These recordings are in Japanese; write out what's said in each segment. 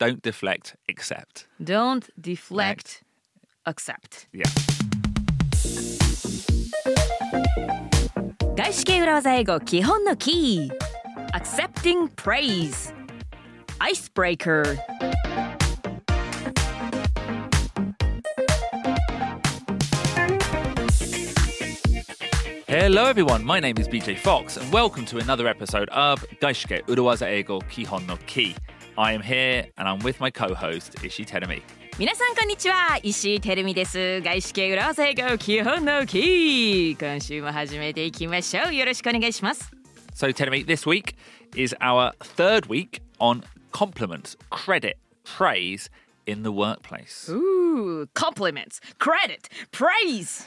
don't deflect, accept. Don't deflect, accept. Yeah. 外資系裏技英語基本のキー Accepting praise Icebreaker Hello, everyone. My name is BJ Fox, and welcome to another episode of Gaishike Uruwaza Eigo Kihon no Ki. I am here, and I'm with my co-host Ishi Terumi. 皆さんこんにちは石井てるみです外資系裏技英語基本のキー今週も始めていきましょうよろしくお願いします So, Terumi, this week is our third week on compliments, credit, praise in the workplace. Ooh, compliments, credit, praise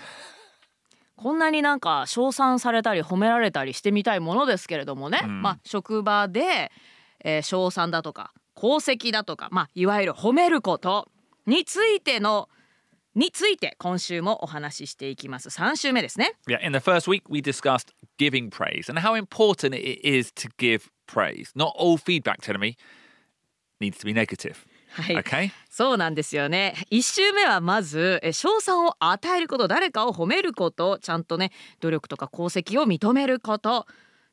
こんなになんか称賛されたり褒められたりしてみたいものですけれどもね、まあ職場で、えー称賛だとか功績だとかまあいわゆる褒めることについてのについて今週もお話ししていきます3週目ですね Yeah, in the first week, we discussed giving praise and how important it is to give praise. Not all feedback, Terumi, needs to be negative. はい、Okay? そうなんですよね1週目はまずえ称賛を与えること誰かを褒めることちゃんとね努力とか功績を認めること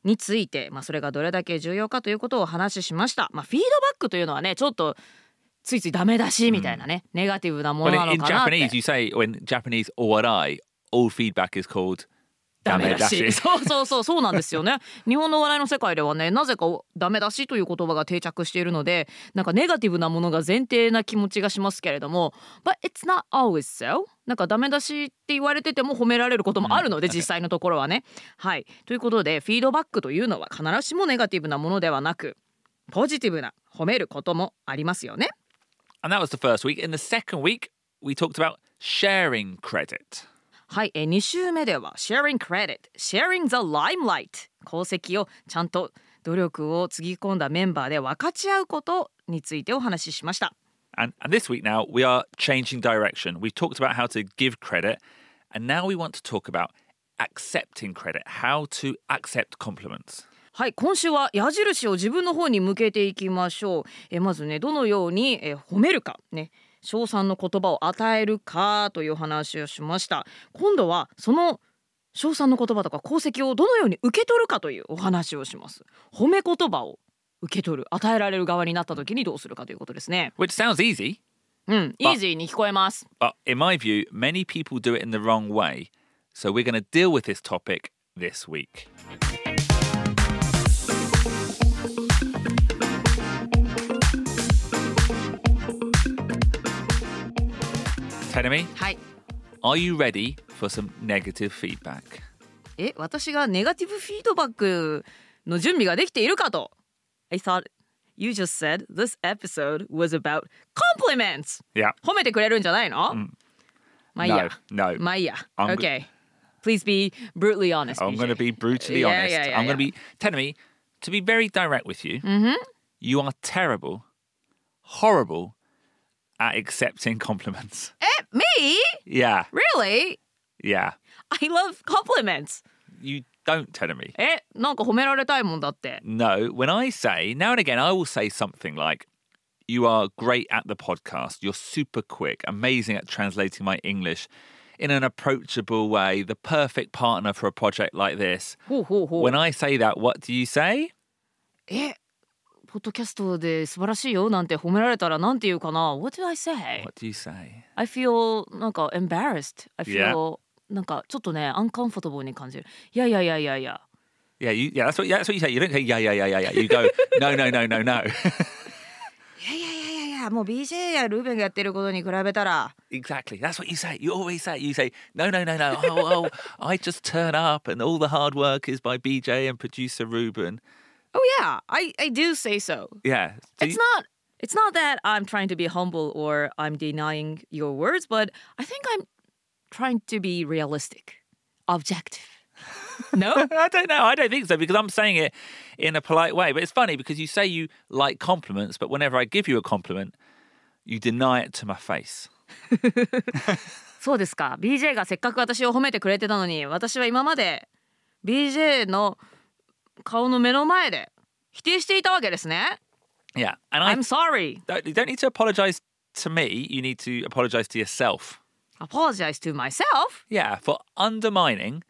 について、まあ、それがどれだけ重要かということをお話ししました、まあ、フィードバックというのはねちょっとついついダメ出しみたいなね、ネガティブなものな in, の in かなって。Japanese, you say, in Japanese, all feedback is called ダメ出し.そうそうそうそうなんですよね。日本のお笑いの世界ではねなぜかダメ出しという言葉が定着しているのでなんかネガティブなものが前提な気持ちがしますけれども But it's not always so なんかダメ出しって言われてても褒められることもあるので、実際のところはね。はい。ということでフィードバックというのは必ずしもネガティブなものではなくポジティブな褒めることもありますよね。And that was the first week. In the second week, we talked about sharing credit. はい、えー、2週目では Sharing Credit Sharing the Limelight 功績をちゃんと努力をつぎ込んだメンバーで分かち合うことについてお話ししました And, and this week now, we are changing direction. We've talked about how to give credit, and now we want to talk about accepting credit, how to accept compliments. はい今週は矢印を自分の方に向けていきましょうえーまずねどのように、えー褒めるかね称賛の言葉を与えるかという話をしました今度はその称賛の言葉とか功績をどのように受け取るかというお話をします褒め言葉を受け取る与えられる側になった時にどうするかということですね Which sounds easy, うん、イージーに聞こえます。but in my view, many people do it in the wrong way. So we're going to deal with this topic this week. Tenemy, はい。 are you ready for some negative feedback? え、私がネガティブフィードバックの準備ができているかと。I thought you just said this episode was about compliments. Yeah. 褒めてくれるんじゃないの、まあいいや。 No, no. まあいいや。 I'm- Okay. Please be brutally honest. I'm going to be brutally Yeah, honest. yeah, yeah, I'm going to yeah. be Tenemy, to be very direct with you. You are terrible, horrible at accepting compliments. え、me? Yeah, Really? yeah. I love compliments. You don't tell me. え、なんか褒められたいもんだって。 No, when I say, now and again, I will say something like, You are great at the podcast. You're super quick, amazing at translating my English in an approachable way, the perfect partner for a project like this. ほうほうほう。 When I say that, what do you say? え、 ポッドキャストで素晴らしいよなんて褒められたらなんて言うかな ?What do I say? What do you say? I feel なんか embarrassed. I Yeah. feel なんかちょっとね uncomfortable に感じる。いやいやいやいやいや。Yeah, you, yeah, that's what, yeah, that's what you say. You don't say, yeah, yeah, yeah, yeah, yeah. You go, no, no, no, no, no. いやいやいやいやいやもう BJ やルーベンがやってることに比べたら exactly. That's what you say. You always say, you say, no, no, no, no. Oh, oh, I just turn up and all the hard work is by BJ and producer Ruben. Oh yeah, I, I do say so. Yeah. So It's you- not it's not that I'm trying to be humble or I'm denying your words, but I think I'm trying to be realistic, objective. No? I don't know. I don't think so because I'm saying it in a polite way. But it's funny because you say you like compliments, but whenever I give you a compliment, you deny it to my face. そうですか BJ がせっかく私を褒めてくれてたのに私は今まで BJ の 顔の目の前で否定していたわけですね Yeah. And I I'm sorry. you don't need to apologize to me. You need to apologize to yourself. Apologize to myself. Yeah, for undermining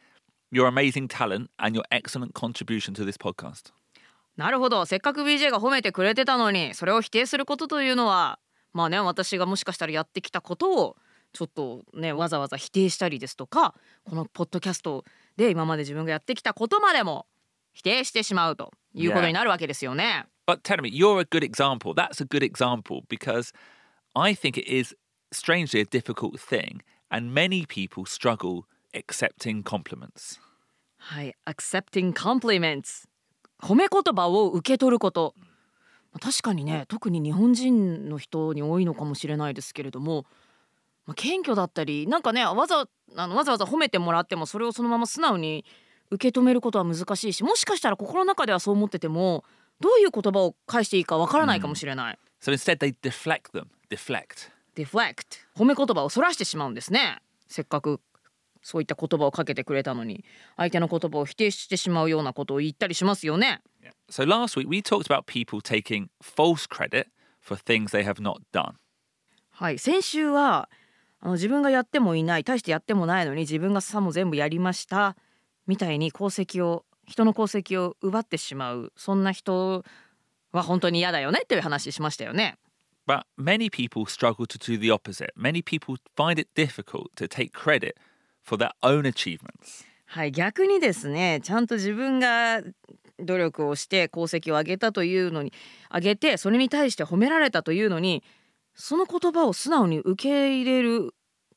your amazing talent and your excellent contribution to this podcast. なるほどせっかく BJ が褒めてくれてたのにそれを否定することというのはまあね私がもしかしたらやってきたことをちょっとねわざわざ否定したりですとかこのポッドキャストで今まで自分がやってきたことまでも否定してしまうということになるわけですよね。But tell me, you're a good example. That's a good example because I think it is strangely a difficult thing, and many people struggle accepting compliments. はい、accepting compliments 褒め言葉を受け取ることまあ確かにね特に日本人の人に多いのかもしれないですけれども、まあ、謙虚だったりなんかねわざあのわざわざ褒めてもらってもそれをそのまま素直に受け止めることは難しいしもしかしたら心の中ではそう思っててもどういう言葉を返していいかわからないかもしれない。So instead, they deflect them. Deflect. deflect 褒め言葉をそらしてしまうんですねせっかくそういった言葉をかけてくれたのに相手の言葉を否定してしまうようなことを言ったりしますよね So last week, we talked about people taking false credit for things they have not done. はい先週はあの自分がやってもいない大してやってもないのに自分がさも全部やりましたみたいに功績を人の功績を奪ってしまうそんな人は本当に嫌だよねっていう話しましたよね But many people struggle to do the opposite. Many people find it difficult to take credit for their own achievements. はい逆にですねちゃんと自分が努力をして功績を上げたというのに上げてそれに対して褒められたというのにその言葉を素直に受け入れる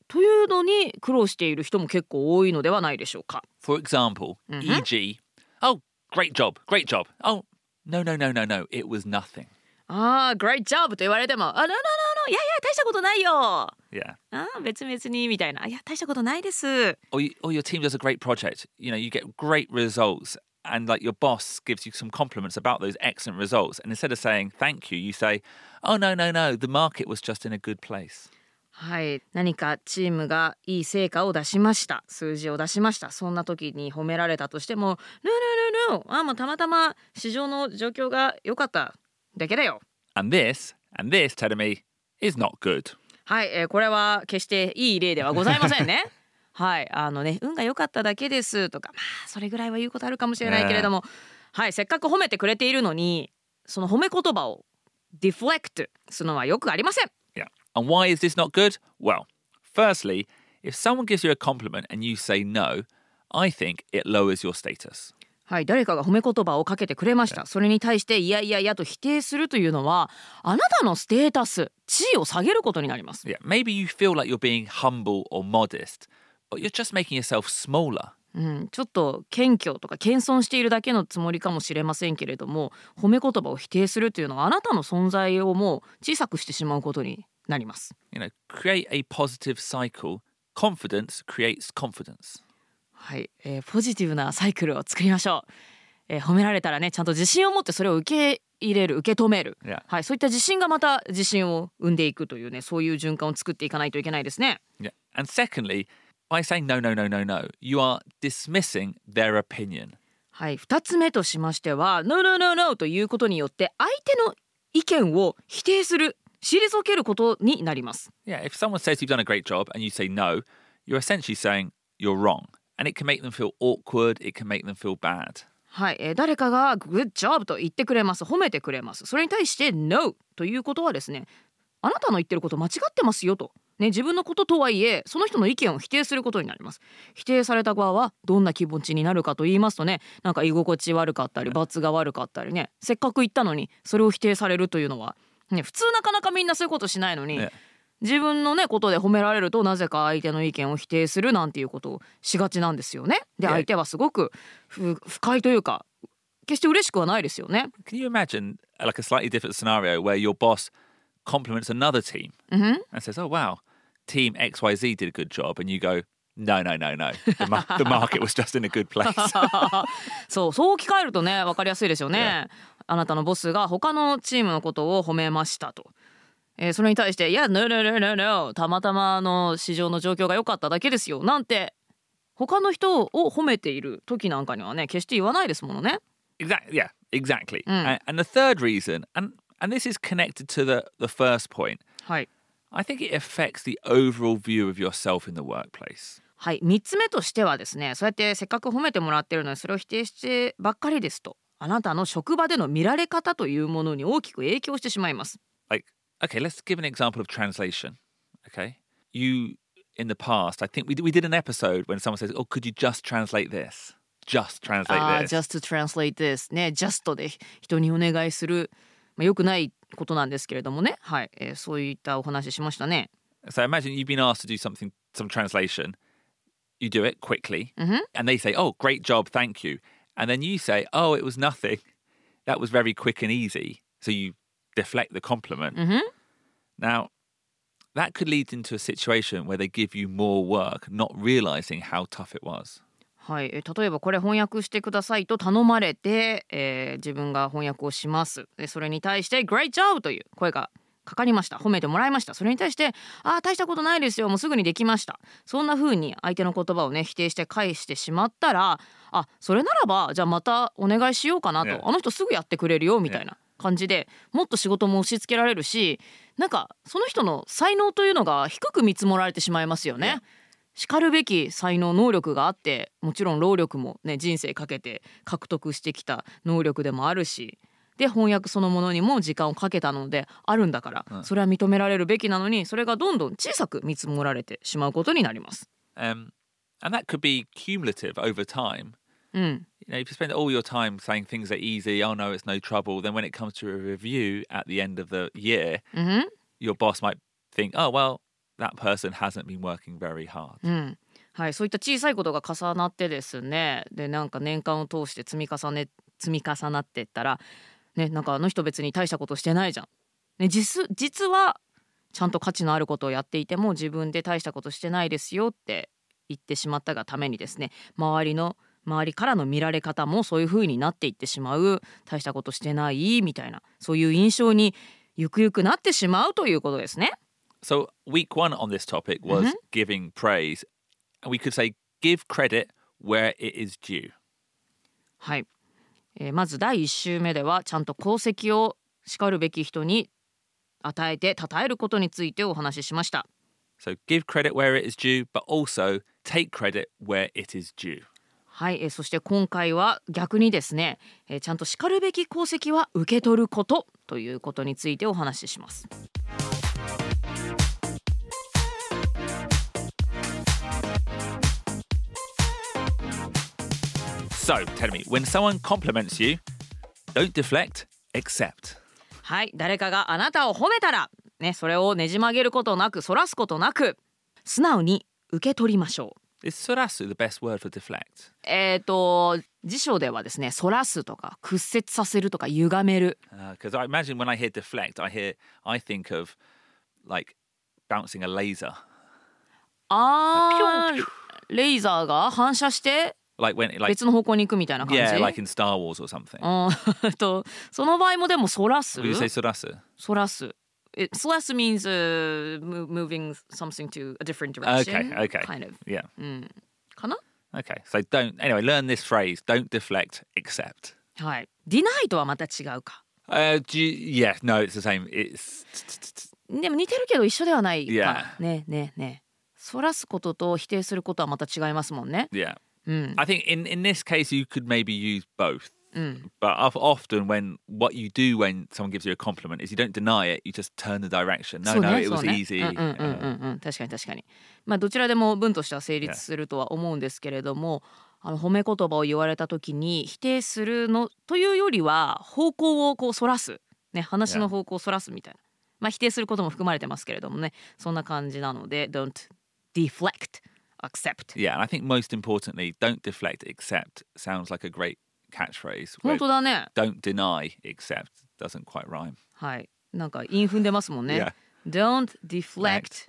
というのに苦労している人も結構多いのではないでしょうか。 For example, e.g., oh, great job, great job. Oh, no, no, no, no, no, it was nothing. ああ、great job と言われても、あ、no, no, no, no, いやいや、大したことないよ。あ Yeah. あ、別々にみたいな。いや、大したことないです。 Or, you, or your team does a great project. You know, you get great results, and like your boss gives you some compliments about those excellent results. And instead of saying thank you, you say, oh, no, no, no, the market was just in a good place. はい、何かチームがいい成果を出しました。数字を出しました。そんな時に褒められたとしても「No no no no あもうたまたま市場の状況が良かっただけだよ」And this, and this, telling me, is not good. はい、えーこれは決していい例ではございませんね。はい、あのね、運が良かっただけです。とか、まあそれぐらいは言うことあるかもしれないけれども、はい、せっかく褒めてくれているのに、その褒め言葉を deflect するのはよくありません。And why is this not good? Well, firstly, if someone gives you a compliment and you say no, I think it lowers your status. はい、誰かが褒め言葉をかけてくれました。それに対していやいやいやと否定するというのは、あなたのステータス、地位を下げることになります。Yeah. Maybe you feel like you're being humble or modest, but you're just making yourself smaller. うん、ちょっと謙虚とか謙遜しているだけのつもりかもしれませんけれども褒め言葉を否定するというのはあなたの存在をもう小さくしてしまうことになります。You know, create a positive cycle. Confidence creates confidence. はい、えーポジティブなサイクルを作りましょう、えー褒められたらねちゃんと自信を持ってそれを受け入れる受け止める、Yeah. はい、そういった自信がまた自信を生んでいくというねそういう循環を作っていかないといけないですね。Yeah. And secondly, by saying no, no, no, no, no, you are dismissing their opinion. はい、2つ目としましては「No no no no」ということによって相手の意見を否定する退けることになります。Yeah, if someone says you've done a great job and you say no, you're essentially saying you're wrong. And it can make them feel awkward, it can make them feel bad. はい、えー誰かが「Good job」と言ってくれます褒めてくれますそれに対して「No」ということはですねあなたの言ってること間違ってますよと、ね、自分のこととはいえその人の意見を否定することになります否定された側はどんな気持ちになるかと言いますとねなんか居心地悪かったり罰が悪かったりねせっかく言ったのにそれを否定されるというのは、ね、普通なかなかみんなそういうことしないのに、ね自分のねことで褒められるとなぜか相手の意見を否定するなんていうことをしがちなんですよね。で相手はすごく不不快というか決して嬉しくはないですよね。Can you imagine uh, like a slightly different scenario where your boss compliments another team and says, "Oh wow, team XYZ did a good job," and you go, "No, no, no, no. The, mar- the market was just in a good place." そうそう置き換えるとね分かりやすいですよね。あなたのボスが他のチームのことを褒めましたと。え、それに対して、いや、ぬるぬるぬる、たまたまの市場の状況が良かっただけですよ、なんて、他の人を褒めている時なんかにはね、決して言わないですものね。exactly、and, the third reason, and, this is connected to the first point. はい。I think it affects the overall view of yourself in the workplace. はい。3つ目としてはですね、そうやってせっかく褒めてもらってるのに、それを否定してばっかりですと。あなたの職場での見られ方というものに大きく影響してしまいます。Like, okay, let's give an example of translation. Okay. You, in the past, I think we, we did an episode when someone says, Oh, could you just translate this? Just translate あー this. just to translate this ね just で人にお願いする、まあ、よくないことなんですけれどもねはい、えーそういったお話ししましたね。So imagine you've been asked to do something, some translation. You do it quickly, Mhm. and they say, "Oh, great job, thank you," and then you say, "Oh, it was nothing. That was very quick and easy." So you deflect the compliment. うんふん Now, that could lead into a situation where they give you more work, not realizing how tough it was. はい、えー例えばこれ翻訳してくださいと頼まれて、えー自分が翻訳をしますでそれに対して「Great job!」という声が かかりました。褒めてもらいました。それに対して「ああ大したことないですよ。もうすぐにできました」そんな風に相手の言葉をね否定して返してしまったらあそれならばじゃあまたお願いしようかなと、Yeah. あの人すぐやってくれるよ。みたいな感じでもっと仕事も押し付けられるしなんかその人の才能というのが低く見積もられてしまいますよね。Yeah. しかるべき才能能力があってもちろん労力もね人生かけて獲得してきた能力でもあるしで翻訳そのものにも時間をかけたのであるんだから、うんそれは認められるべきなのにそれがどんどん小さく見積もられてしまうことになります。Um, and that could be cumulative over time. うん、You know, if you spend all your time saying things are easy, oh no, it's no trouble, then when it comes to a review at the end of the year, うんふん your boss might think, oh, well, that person hasn't been working very hard. うんはい、そういった小さいことが重なってですねでなんか年間を通して積み重ね積み重なってったら、ね、なんかあの人別に大したことしてないじゃん。ね、実実はちゃんと価値のあることをやっていても自分で大したことしてないですよって言ってしまったがためにですね周りの周りからの見られ方もそういう風になっていってしまう大したことしてないみたいなそういう印象にゆくゆくなってしまうということですね。So, week one on this topic was giving praise. And we could say, give credit where it is due. はい、えーまず第1週目ではちゃんと功績をしかるべき人に与えて称えることについてお話ししました。So, give credit where it is due, but also take credit where it is due. はい、えーそして今回は逆にですね、えーちゃんとしかるべき功績は受け取ることということについてお話しします。So, tell me, when someone compliments you, don't deflect, accept. はい、誰かがあなたを褒めたら、ね、それをねじ曲げることなく、そらすことなく、素直に受け取りましょう。Is sorasu the best word for deflect? えっ、と辞書ではですね、そらすとか屈折させるとか歪める。Because I imagine when I hear deflect, I hear, I think of like bouncing a laser. あーレーザーが反射して Like when, like, 別の方向に行くみたいな感じ。yeah, like in Star Wars or something. あーとその場合もでもそらす Would you say? そらす。It, そらす means、uh, mo- moving something to a different direction. Okay, okay. Kind of. Yeah. うん。かな Okay. So don't, anyway, learn this phrase don't deflect, accept. はい。deny とはまた違うか。Uh, do you, yeah, no, it's the same. It's でも似てるけど一緒ではないか。Yeah. ねねね。そらすことと否定することはまた違いますもんね。yeah. うん。I think in in this case you could maybe use both. うん。But of- often when what you do when someone gives you a compliment is you don't deny it, you just turn the direction. No, no, ね it was ね easy. うん Uh, うんうん確かに確かにまあどちらでも文としては成立するとは思うんですけれどもあの褒め言葉を言われた時に否定するのというよりは方向をこうそらすね話の方向をそらすみたいなまあ否定することも含まれてますけれどもねそんな感じなので don't deflect accept Yeah, and I think most importantly, don't deflect, accept sounds like a great catchphrase. where 本当だね Don't deny, accept doesn't quite rhyme. はいなんか韻踏んでますもんね Yeah. don't deflect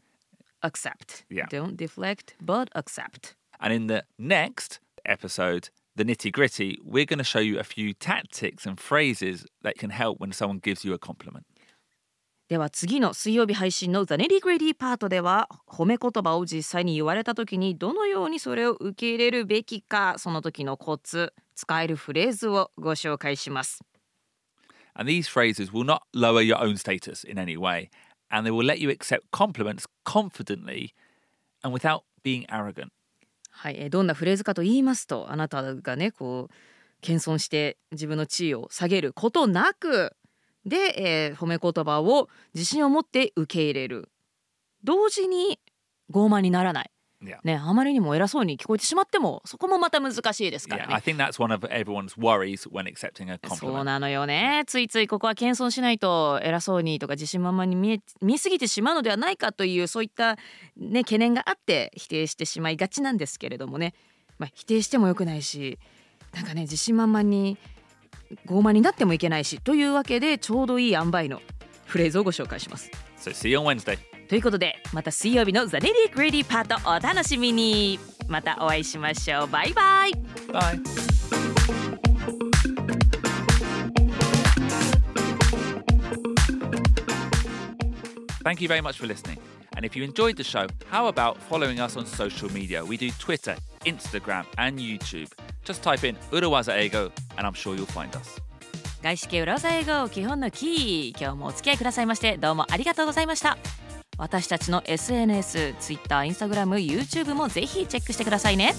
accept Yeah. don't deflect but accept And in the next episode, the nitty gritty, we're going to show you a few tactics and phrases that can help when someone gives you a compliment. では次の水曜日配信の The Nitty Gritty パートでは褒め言葉を実際に言われた時にどのようにそれを受け入れるべきかその時のコツ使えるフレーズをご紹介します And these phrases will not lower your own status in any way, and they will let you accept compliments confidently and without being arrogant. はい、えーどんなフレーズかと言いますとあなたがねこう謙遜して自分の地位を下げることなくで、えー褒め言葉を自信を持って受け入れる同時に傲慢にならない.ね、あまりにも偉そうに聞こえてしまってもそこもまた難しいですから Yeah, ね I。think that's one of everyone's worries when accepting a そう.なのよねついついここは謙遜しないと偉そうにとか自信満々に見え見えすぎてしまうのではないかというそういった、ね、懸念があって否定してしまいがちなんですけれどもね、まあ、否定してもよくないしなんかね自信満々に傲慢になってもいけないしというわけでちょうどいい塩梅のフレーズをご紹介します。So see you on Wednesday. ということでまた水曜日の「ザ・レディ・グレディ・パート」お楽しみにまたお会いしましょうバイバイ Bye. Thank you very much for listening. And if you enjoyed the show, how about following us on social media? We do Twitter, Instagram, and YouTube. Just type in Urawaza Ego, and I'm sure you'll find us. 外資系裏技英語基本のキー今日もお付き合いくださいましてどうもありがとうございました私たちの SNS、Twitter、Instagram、YouTube もぜひチェックしてくださいね